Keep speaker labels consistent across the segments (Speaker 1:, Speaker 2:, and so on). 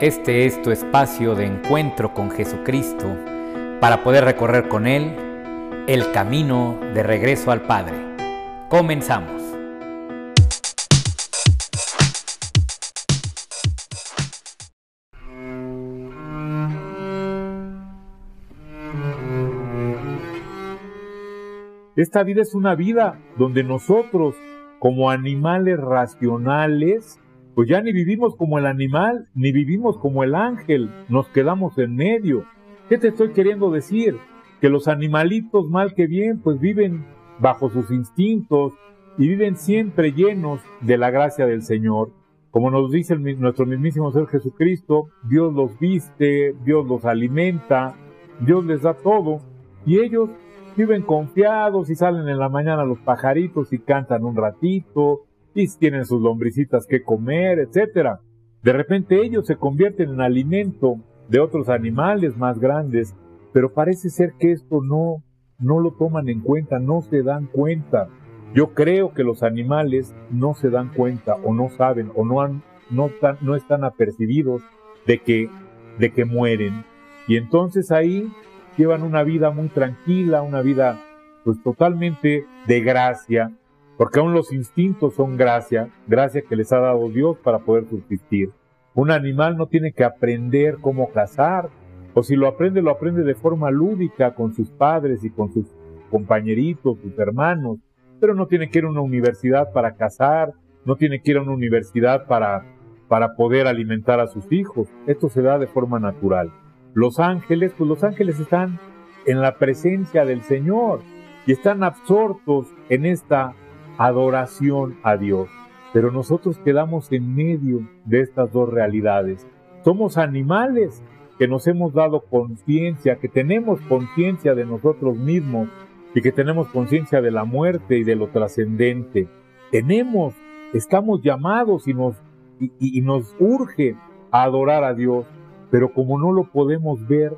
Speaker 1: Este es tu espacio de encuentro con Jesucristo para poder recorrer con Él el camino de regreso al Padre. Comenzamos.
Speaker 2: Esta vida es una vida donde nosotros, como animales racionales, pues ya ni vivimos como el animal, ni vivimos como el ángel, nos quedamos en medio. ¿Qué te estoy queriendo decir? Que los animalitos, mal que bien, pues viven bajo sus instintos y viven siempre llenos de la gracia del Señor. Como nos dice nuestro mismísimo Ser Jesucristo, Dios los viste, Dios los alimenta, Dios les da todo, y ellos viven confiados y salen en la mañana los pajaritos y cantan un ratito tienen sus lombricitas que comer, etcétera. De repente ellos se convierten en alimento de otros animales más grandes, pero parece ser que esto no no lo toman en cuenta, no se dan cuenta. Yo creo que los animales no se dan cuenta o no saben o no han no, no están apercibidos de que de que mueren. Y entonces ahí llevan una vida muy tranquila, una vida pues totalmente de gracia, porque aún los instintos son gracia, gracia que les ha dado Dios para poder subsistir. Un animal no tiene que aprender cómo cazar, o si lo aprende, lo aprende de forma lúdica con sus padres y con sus compañeritos, sus hermanos, pero no tiene que ir a una universidad para cazar, no tiene que ir a una universidad para, para poder alimentar a sus hijos. Esto se da de forma natural. Los ángeles, pues los ángeles están en la presencia del Señor y están absortos en esta adoración a Dios. Pero nosotros quedamos en medio de estas dos realidades. Somos animales que nos hemos dado conciencia, que tenemos conciencia de nosotros mismos y que tenemos conciencia de la muerte y de lo trascendente. Tenemos, estamos llamados y nos, y nos urge a adorar a Dios pero como no lo podemos ver,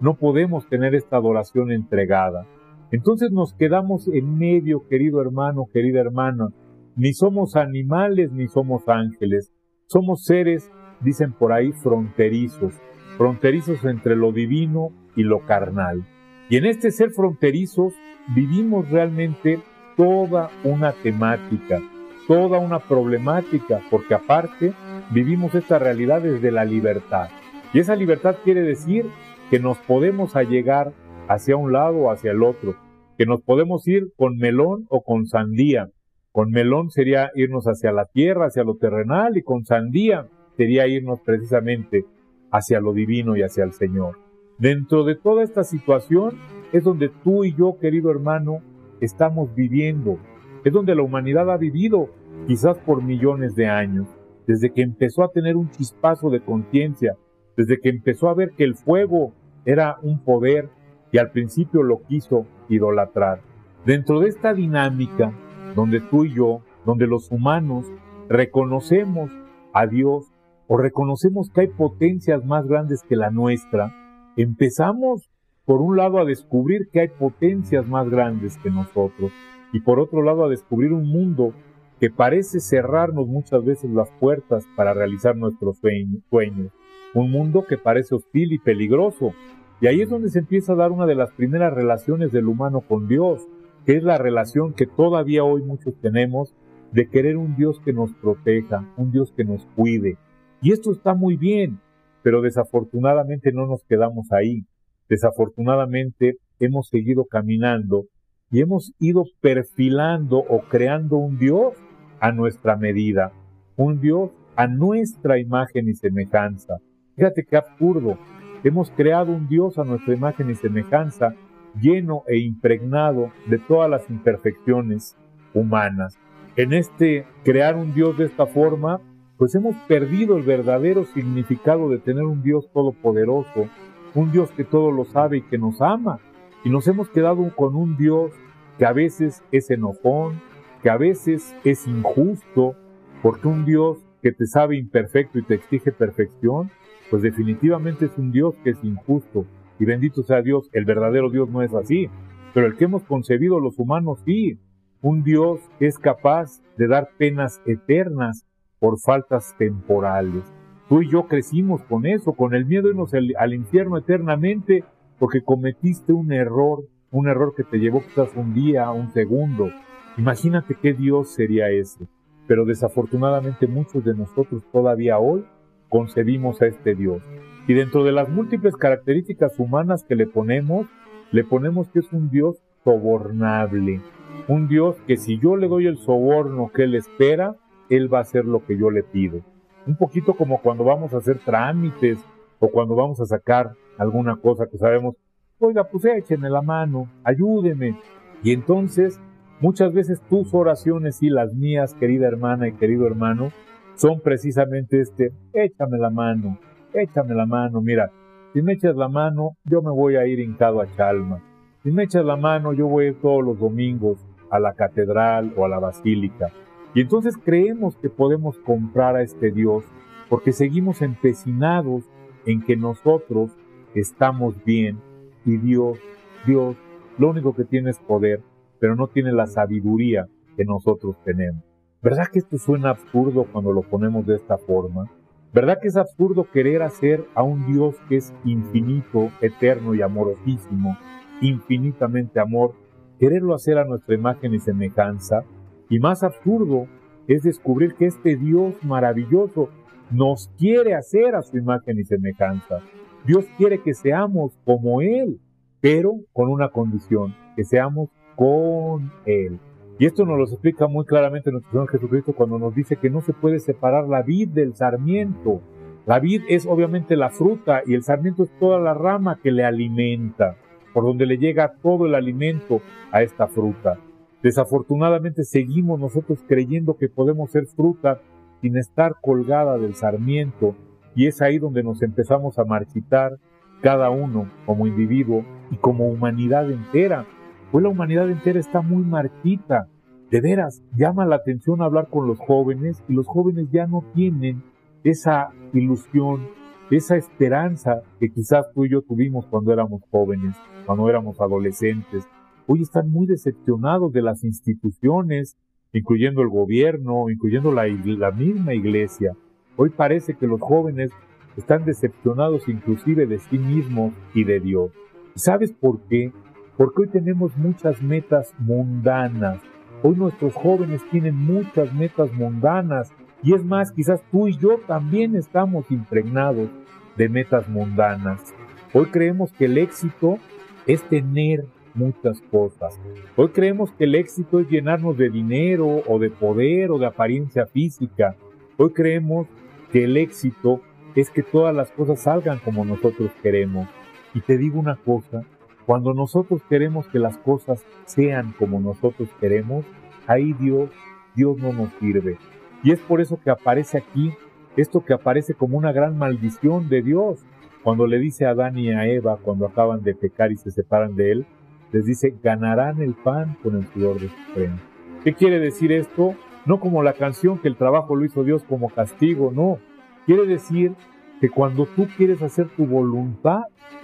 Speaker 2: no podemos tener esta adoración entregada. Entonces nos quedamos en medio, querido hermano, querida hermana. Ni somos animales ni somos ángeles. Somos seres, dicen por ahí, fronterizos, fronterizos entre lo divino y lo carnal. Y en este ser fronterizos vivimos realmente toda una temática, toda una problemática, porque aparte vivimos esta realidad desde la libertad. Y esa libertad quiere decir que nos podemos allegar hacia un lado o hacia el otro, que nos podemos ir con melón o con sandía. Con melón sería irnos hacia la tierra, hacia lo terrenal, y con sandía sería irnos precisamente hacia lo divino y hacia el Señor. Dentro de toda esta situación es donde tú y yo, querido hermano, estamos viviendo. Es donde la humanidad ha vivido, quizás por millones de años, desde que empezó a tener un chispazo de conciencia, desde que empezó a ver que el fuego era un poder y al principio lo quiso idolatrar. Dentro de esta dinámica, donde tú y yo, donde los humanos reconocemos a Dios o reconocemos que hay potencias más grandes que la nuestra, empezamos por un lado a descubrir que hay potencias más grandes que nosotros y por otro lado a descubrir un mundo que parece cerrarnos muchas veces las puertas para realizar nuestros sueños un mundo que parece hostil y peligroso. Y ahí es donde se empieza a dar una de las primeras relaciones del humano con Dios, que es la relación que todavía hoy muchos tenemos de querer un Dios que nos proteja, un Dios que nos cuide. Y esto está muy bien, pero desafortunadamente no nos quedamos ahí. Desafortunadamente hemos seguido caminando y hemos ido perfilando o creando un Dios a nuestra medida, un Dios a nuestra imagen y semejanza, Fíjate qué absurdo. Hemos creado un Dios a nuestra imagen y semejanza, lleno e impregnado de todas las imperfecciones humanas. En este crear un Dios de esta forma, pues hemos perdido el verdadero significado de tener un Dios todopoderoso, un Dios que todo lo sabe y que nos ama. Y nos hemos quedado con un Dios que a veces es enojón, que a veces es injusto, porque un Dios que te sabe imperfecto y te exige perfección, pues definitivamente es un Dios que es injusto. Y bendito sea Dios, el verdadero Dios no es así, pero el que hemos concebido los humanos sí, un Dios que es capaz de dar penas eternas por faltas temporales. Tú y yo crecimos con eso, con el miedo de irnos al, infierno eternamente porque cometiste un error, un error que te llevó quizás un día, un segundo. Imagínate qué Dios sería ese. Pero desafortunadamente muchos de nosotros todavía hoy concebimos a este Dios. Y dentro de las múltiples características humanas que le ponemos, le ponemos que es un Dios sobornable. Un Dios que si yo le doy el soborno que Él espera, Él va a hacer lo que yo le pido un poquito como cuando vamos a hacer trámites o cuando vamos a sacar alguna cosa que sabemos, oiga, pues échenme la mano, ayúdeme. Y entonces, muchas veces tus oraciones y las mías, querida hermana y querido hermano, son precisamente este, échame la mano, échame la mano, mira, si me echas la mano, yo me voy a ir hincado a Chalma. Si me echas la mano, yo voy a ir todos los domingos a la catedral o a la basílica. Y entonces creemos que podemos comprar a este Dios porque seguimos empecinados en que nosotros estamos bien y Dios, Dios, lo único que tiene es poder, pero no tiene la sabiduría que nosotros tenemos. ¿Verdad que esto suena absurdo cuando lo ponemos de esta forma? ¿Verdad que es absurdo querer hacer a un Dios que es infinito, eterno y amorosísimo, infinitamente amor, quererlo hacer a nuestra imagen y semejanza? Y más absurdo es descubrir que este Dios maravilloso nos quiere hacer a su imagen y semejanza. Dios quiere que seamos como Él, pero con una condición, que seamos con Él. Y esto nos lo explica muy claramente nuestro Señor Jesucristo cuando nos dice que no se puede separar la vid del sarmiento. La vid es obviamente la fruta y el sarmiento es toda la rama que le alimenta, por donde le llega todo el alimento a esta fruta. Desafortunadamente seguimos nosotros creyendo que podemos ser fruta sin estar colgada del sarmiento y es ahí donde nos empezamos a marchitar cada uno como individuo y como humanidad entera. Pues la humanidad entera está muy marchita. De veras, llama la atención hablar con los jóvenes y los jóvenes ya no tienen esa ilusión, esa esperanza que quizás tú y yo tuvimos cuando éramos jóvenes, cuando éramos adolescentes, hoy están muy decepcionados de las instituciones, incluyendo el gobierno, incluyendo la, misma iglesia. Hoy parece que los jóvenes están decepcionados inclusive de sí mismos y de Dios. sabes por qué? Porque hoy tenemos muchas metas mundanas. Hoy nuestros jóvenes tienen muchas metas mundanas. Y es más, quizás tú y yo también estamos impregnados de metas mundanas. Hoy creemos que el éxito es tener muchas cosas. Hoy creemos que el éxito es llenarnos de dinero o de poder o de apariencia física. Hoy creemos que el éxito es que todas las cosas salgan como nosotros queremos. Y te digo una cosa, cuando nosotros queremos que las cosas sean como nosotros queremos, ahí Dios, Dios no nos sirve. Y es por eso que aparece aquí esto que aparece como una gran maldición de Dios. Cuando le dice a Adán y a Eva, cuando acaban de pecar y se separan de él, les dice, ganarán el pan con el sudor de su frente. ¿Qué quiere decir esto? No como la canción que el trabajo lo hizo Dios como castigo, no. Quiere decir que cuando tú quieres hacer tu voluntad,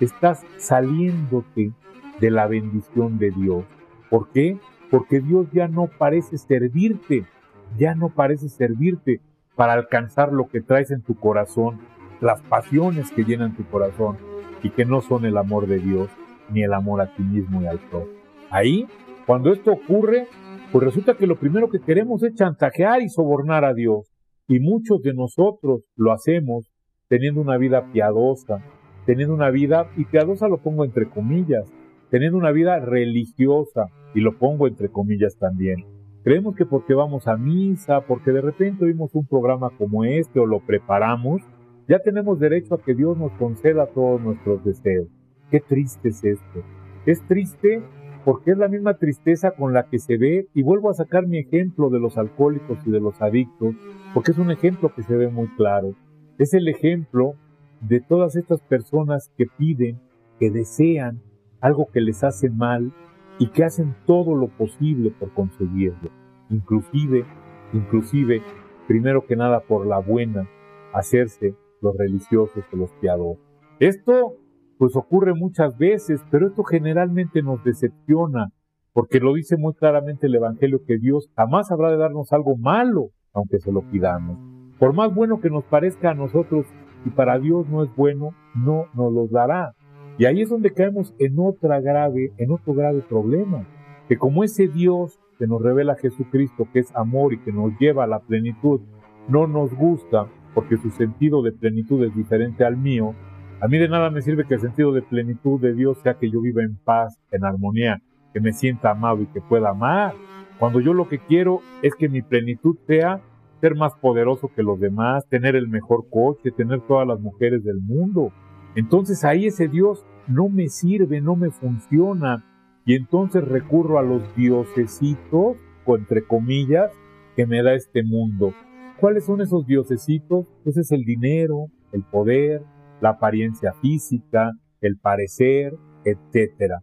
Speaker 2: estás saliéndote de la bendición de Dios. ¿Por qué? Porque Dios ya no parece servirte, ya no parece servirte para alcanzar lo que traes en tu corazón, las pasiones que llenan tu corazón y que no son el amor de Dios ni el amor a ti mismo y al prójimo. Ahí, cuando esto ocurre, pues resulta que lo primero que queremos es chantajear y sobornar a Dios. Y muchos de nosotros lo hacemos teniendo una vida piadosa, teniendo una vida, y piadosa lo pongo entre comillas, teniendo una vida religiosa, y lo pongo entre comillas también. Creemos que porque vamos a misa, porque de repente oímos un programa como este o lo preparamos, ya tenemos derecho a que Dios nos conceda todos nuestros deseos. Qué triste es esto. Es triste porque es la misma tristeza con la que se ve, y vuelvo a sacar mi ejemplo de los alcohólicos y de los adictos, porque es un ejemplo que se ve muy claro. Es el ejemplo de todas estas personas que piden, que desean algo que les hace mal y que hacen todo lo posible por conseguirlo. Inclusive, inclusive, primero que nada por la buena, hacerse los religiosos o los piadosos. Esto pues ocurre muchas veces, pero esto generalmente nos decepciona, porque lo dice muy claramente el Evangelio que Dios jamás habrá de darnos algo malo, aunque se lo pidamos. Por más bueno que nos parezca a nosotros y para Dios no es bueno, no nos los dará. Y ahí es donde caemos en otra grave, en otro grave problema, que como ese Dios que nos revela Jesucristo, que es amor y que nos lleva a la plenitud, no nos gusta porque su sentido de plenitud es diferente al mío, a mí de nada me sirve que el sentido de plenitud de Dios sea que yo viva en paz, en armonía, que me sienta amado y que pueda amar. Cuando yo lo que quiero es que mi plenitud sea ser más poderoso que los demás, tener el mejor coche, tener todas las mujeres del mundo. Entonces ahí ese Dios no me sirve, no me funciona. Y entonces recurro a los diosesitos, entre comillas, que me da este mundo. ¿Cuáles son esos diosesitos? Pues es el dinero, el poder, la apariencia física, el parecer, etc.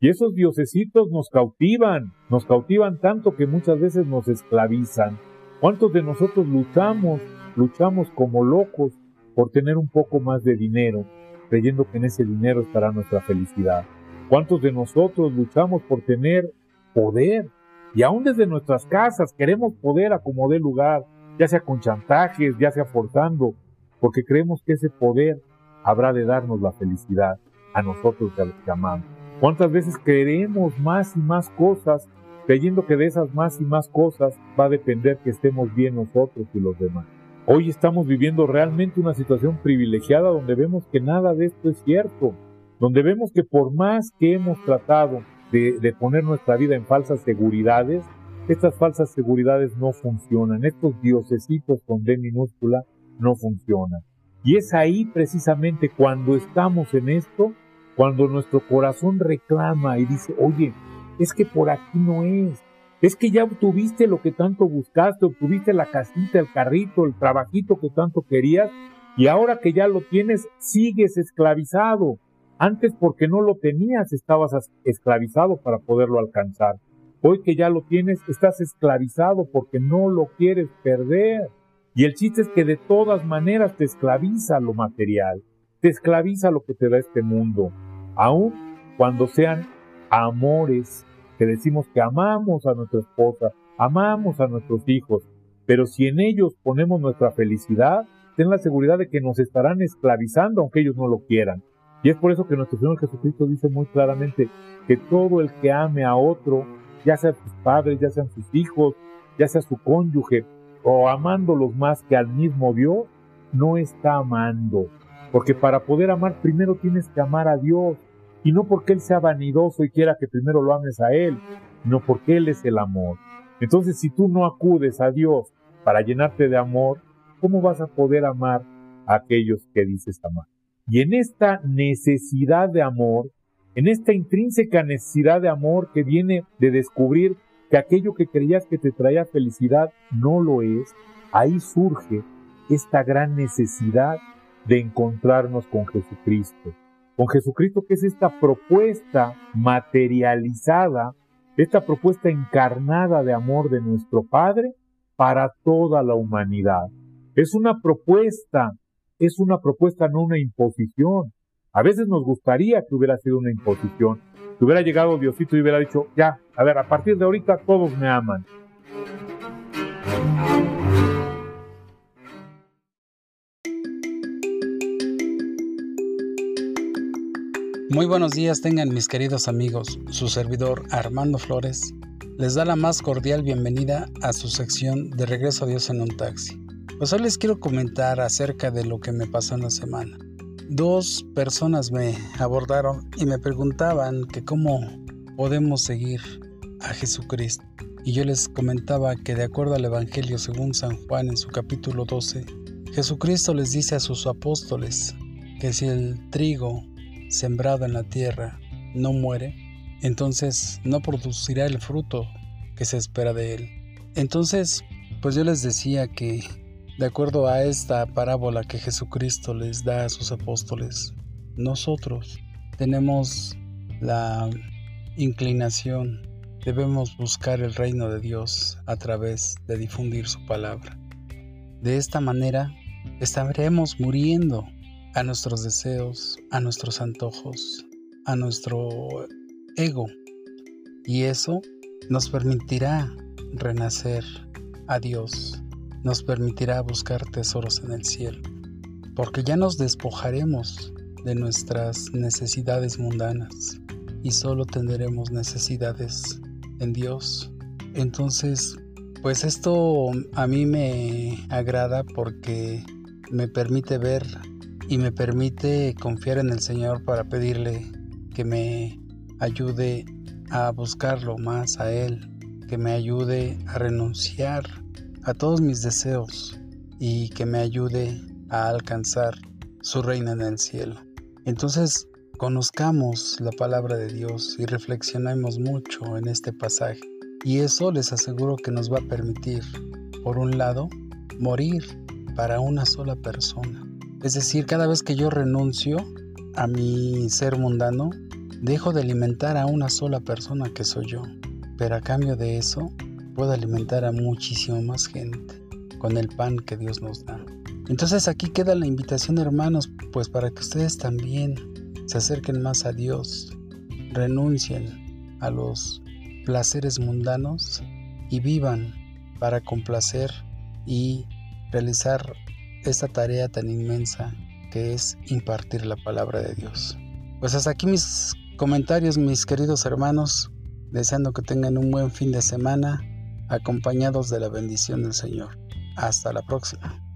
Speaker 2: Y esos diosesitos nos cautivan, nos cautivan tanto que muchas veces nos esclavizan. ¿Cuántos de nosotros luchamos, luchamos como locos por tener un poco más de dinero, creyendo que en ese dinero estará nuestra felicidad? ¿Cuántos de nosotros luchamos por tener poder? Y aún desde nuestras casas queremos poder a como dé lugar, ya sea con chantajes, ya sea forzando, porque creemos que ese poder habrá de darnos la felicidad a nosotros que amamos. ¿Cuántas veces queremos más y más cosas, creyendo que de esas más y más cosas va a depender que estemos bien nosotros y los demás? Hoy estamos viviendo realmente una situación privilegiada donde vemos que nada de esto es cierto, donde vemos que por más que hemos tratado de, de poner nuestra vida en falsas seguridades, estas falsas seguridades no funcionan, estos diosesitos con D minúscula no funcionan. Y es ahí precisamente cuando estamos en esto, cuando nuestro corazón reclama y dice, oye, es que por aquí no es, es que ya obtuviste lo que tanto buscaste, obtuviste la casita, el carrito, el trabajito que tanto querías, y ahora que ya lo tienes, sigues esclavizado. Antes porque no lo tenías, estabas esclavizado para poderlo alcanzar. Hoy que ya lo tienes, estás esclavizado porque no lo quieres perder. Y el chiste es que de todas maneras te esclaviza lo material, te esclaviza lo que te da este mundo, aun cuando sean amores, que decimos que amamos a nuestra esposa, amamos a nuestros hijos, pero si en ellos ponemos nuestra felicidad, ten la seguridad de que nos estarán esclavizando aunque ellos no lo quieran. Y es por eso que nuestro Señor Jesucristo dice muy claramente que todo el que ame a otro, ya sea sus padres, ya sean sus hijos, ya sea su cónyuge, o amándolos más que al mismo Dios, no está amando. Porque para poder amar primero tienes que amar a Dios. Y no porque Él sea vanidoso y quiera que primero lo ames a Él, no porque Él es el amor. Entonces si tú no acudes a Dios para llenarte de amor, ¿cómo vas a poder amar a aquellos que dices amar? Y en esta necesidad de amor, en esta intrínseca necesidad de amor que viene de descubrir que aquello que creías que te traía felicidad no lo es, ahí surge esta gran necesidad de encontrarnos con Jesucristo. Con Jesucristo que es esta propuesta materializada, esta propuesta encarnada de amor de nuestro Padre para toda la humanidad. Es una propuesta, es una propuesta, no una imposición. A veces nos gustaría que hubiera sido una imposición, que hubiera llegado Diosito y hubiera dicho, ya, a ver, a partir de ahorita todos me aman.
Speaker 3: Muy buenos días tengan mis queridos amigos. Su servidor Armando Flores les da la más cordial bienvenida a su sección de Regreso a Dios en un taxi. Pues hoy les quiero comentar acerca de lo que me pasó en la semana. Dos personas me abordaron y me preguntaban que cómo podemos seguir a Jesucristo. Y yo les comentaba que de acuerdo al Evangelio según San Juan en su capítulo 12, Jesucristo les dice a sus apóstoles que si el trigo sembrado en la tierra no muere, entonces no producirá el fruto que se espera de él. Entonces, pues yo les decía que de acuerdo a esta parábola que Jesucristo les da a sus apóstoles, nosotros tenemos la inclinación debemos buscar el reino de Dios a través de difundir su palabra. De esta manera estaremos muriendo a nuestros deseos, a nuestros antojos, a nuestro ego. Y eso nos permitirá renacer a Dios nos permitirá buscar tesoros en el cielo, porque ya nos despojaremos de nuestras necesidades mundanas y solo tendremos necesidades en Dios. Entonces, pues esto a mí me agrada porque me permite ver y me permite confiar en el Señor para pedirle que me ayude a buscarlo más a Él, que me ayude a renunciar a todos mis deseos y que me ayude a alcanzar su reina en el cielo. Entonces, conozcamos la palabra de Dios y reflexionemos mucho en este pasaje. Y eso les aseguro que nos va a permitir, por un lado, morir para una sola persona. Es decir, cada vez que yo renuncio a mi ser mundano, dejo de alimentar a una sola persona que soy yo. Pero a cambio de eso, puedo alimentar a muchísimo más gente con el pan que Dios nos da. Entonces aquí queda la invitación hermanos, pues para que ustedes también se acerquen más a Dios, renuncien a los placeres mundanos y vivan para complacer y realizar esta tarea tan inmensa que es impartir la palabra de Dios. Pues hasta aquí mis comentarios, mis queridos hermanos, deseando que tengan un buen fin de semana, acompañados de la bendición del Señor. Hasta la próxima.